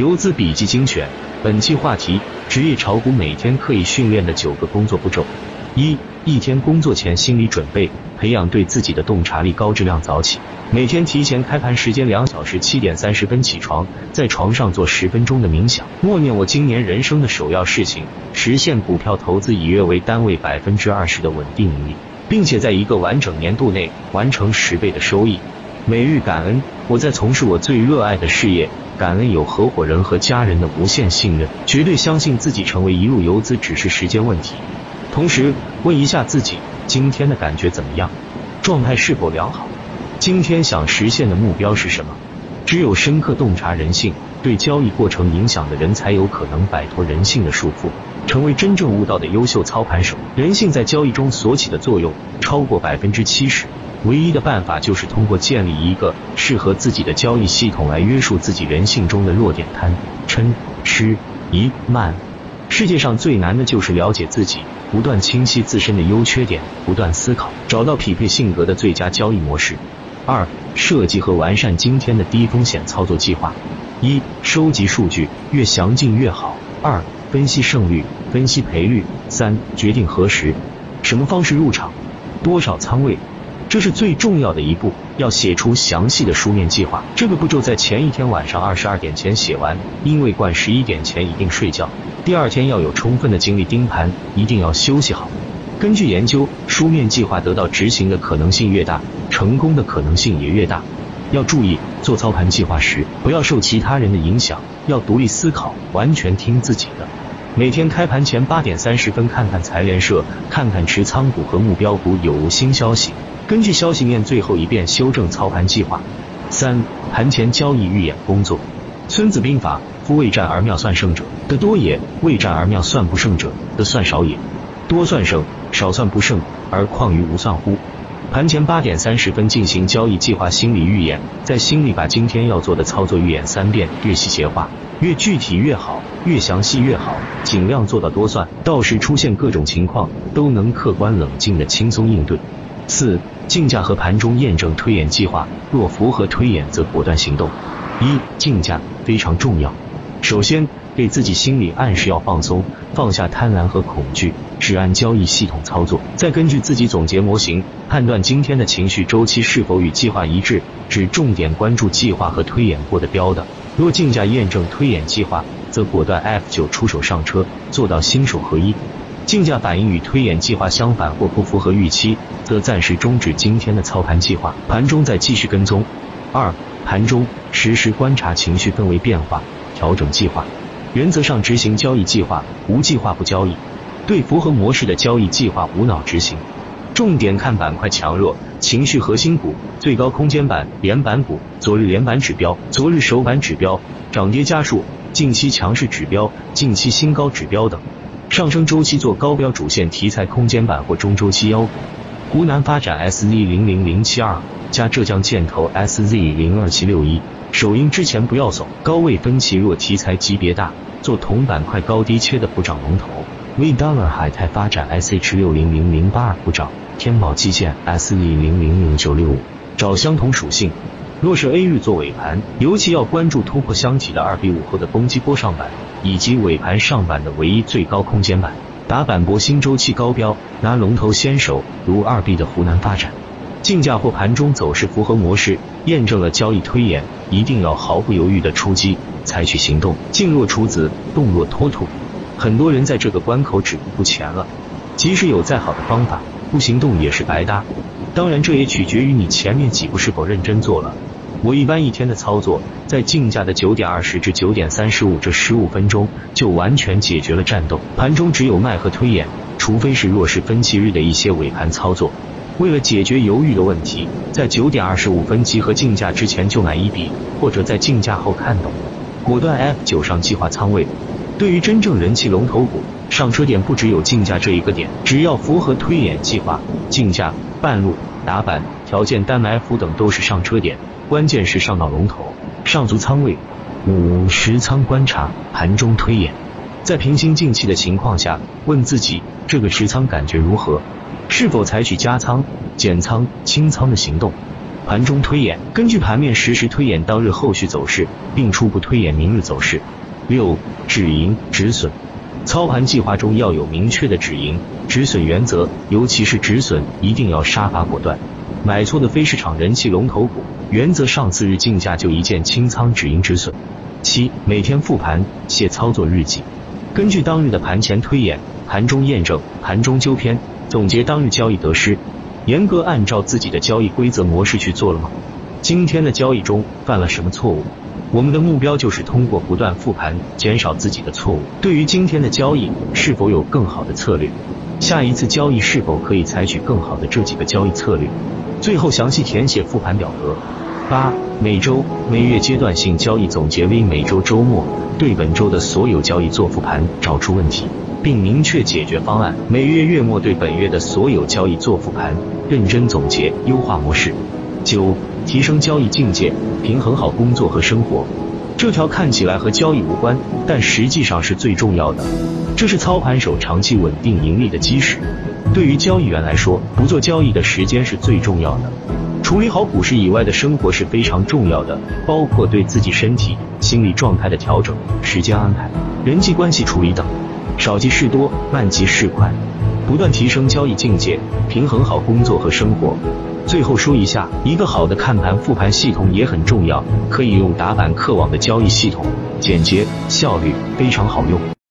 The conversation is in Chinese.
游资笔记精选，本期话题：职业炒股每天刻意训练的九个工作步骤。一、一天工作前心理准备，培养对自己的洞察力，高质量早起。每天提前开盘时间两小时，七点三十分起床，在床上做十分钟的冥想，默念我今年人生的首要事情，实现股票投资以月为单位百分之二十的稳定盈利，并且在一个完整年度内完成十倍的收益。每日感恩，我在从事我最热爱的事业。感恩有合伙人和家人的无限信任，绝对相信自己成为一路游资只是时间问题。同时问一下自己，今天的感觉怎么样？状态是否良好？今天想实现的目标是什么？只有深刻洞察人性，对交易过程影响的人才有可能摆脱人性的束缚，成为真正悟道的优秀操盘手。人性在交易中所起的作用超过百分之七十。唯一的办法就是通过建立一个适合自己的交易系统来约束自己人性中的弱点：贪、嗔、痴、疑、慢。世界上最难的就是了解自己，不断清晰自身的优缺点，不断思考，找到匹配性格的最佳交易模式。二、设计和完善今天的低风险操作计划。一、收集数据，越详尽越好。二、分析胜率，分析赔率。三、决定何时、什么方式入场，多少仓位。这是最重要的一步，要写出详细的书面计划。这个步骤在前一天晚上二十二点前写完，因为惯十一点前一定睡觉。第二天要有充分的精力盯盘，一定要休息好。根据研究，书面计划得到执行的可能性越大，成功的可能性也越大。要注意，做操盘计划时不要受其他人的影响，要独立思考，完全听自己的。每天开盘前八点三十分看看财联社，看看持仓股和目标股有无新消息。根据消息面最后一遍修正操盘计划。三、盘前交易预演工作。孙子兵法：夫未战而妙算胜者得多也，未战而妙算不胜者得算少也。多算胜，少算不胜，而况于无算乎？盘前八点三十分进行交易计划心理预演，在心里把今天要做的操作预演三遍，越细节化，越具体越好，越详细越好，尽量做到多算，到时出现各种情况都能客观冷静的轻松应对。四。竞价和盘中验证推演计划，若符合推演，则果断行动。一、竞价非常重要。首先，给自己心理暗示要放松，放下贪婪和恐惧，只按交易系统操作。再根据自己总结模型，判断今天的情绪周期是否与计划一致，只重点关注计划和推演过的标的。若竞价验证推演计划，则果断 F 九出手上车，做到心手合一。竞价反应与推演计划相反或不符合预期，则暂时终止今天的操盘计划，盘中再继续跟踪。二、盘中实时观察情绪氛围变化，调整计划。原则上执行交易计划，无计划不交易。对符合模式的交易计划无脑执行。重点看板块强弱、情绪核心股、最高空间板、连板股、昨日连板指标、昨日首板指标、涨跌家数、近期强势指标、近期新高指标等。上升周期做高标主线题材空间板或中周期妖股，湖南发展 SZ 零零零七二加浙江建投 SZ 零二七六一，首阴之前不要走，高位分歧弱题材级别大，做同板块高低切的补涨龙头。V Dollar 海泰发展 SH 六零零零八二补涨，天宝基建 SE 零零零九六五找相同属性。若是 A 日做尾盘，尤其要关注突破箱体的二 B 五后的攻击波上板，以及尾盘上板的唯一最高空间板，打板博新周期高标，拿龙头先手，如二 B 的湖南发展。竞价或盘中走势符合模式，验证了交易推演，一定要毫不犹豫的出击，采取行动。静若处子，动若脱兔。很多人在这个关口止步不前了，即使有再好的方法，不行动也是白搭。当然，这也取决于你前面几步是否认真做了。我一般一天的操作，在竞价的九点二十至九点三十五这十五分钟，就完全解决了战斗。盘中只有卖和推演，除非是弱势分歧日的一些尾盘操作。为了解决犹豫的问题，在九点二十五分集合竞价之前就买一笔，或者在竞价后看懂，果断 F 九上计划仓位。对于真正人气龙头股，上车点不只有竞价这一个点，只要符合推演计划，竞价、半路、打板、条件单埋伏等都是上车点。关键是上到龙头，上足仓位。五实仓观察盘中推演，在平心静气的情况下，问自己这个持仓感觉如何，是否采取加仓、减仓、清仓的行动。盘中推演，根据盘面实时推演当日后续走势，并初步推演明日走势。六、止盈止损。操盘计划中要有明确的止盈止损原则，尤其是止损一定要杀伐果断。买错的非市场人气龙头股，原则上次日竞价就一键清仓止盈止损。七、每天复盘写操作日记，根据当日的盘前推演、盘中验证、盘中纠偏，总结当日交易得失，严格按照自己的交易规则模式去做了吗？今天的交易中犯了什么错误？我们的目标就是通过不断复盘，减少自己的错误。对于今天的交易，是否有更好的策略？下一次交易是否可以采取更好的这几个交易策略？最后详细填写复盘表格。八、每周、每月阶段性交易总结 V 每周周末对本周的所有交易做复盘，找出问题，并明确解决方案。每月月末对本月的所有交易做复盘，认真总结优化模式。九、提升交易境界，平衡好工作和生活。这条看起来和交易无关，但实际上是最重要的。这是操盘手长期稳定盈利的基石。对于交易员来说，不做交易的时间是最重要的。处理好股市以外的生活是非常重要的，包括对自己身体、心理状态的调整、时间安排、人际关系处理等。少即是多，慢即是快，不断提升交易境界，平衡好工作和生活。最后说一下，一个好的看盘复盘系统也很重要，可以用打板客网的交易系统，简洁效率非常好用。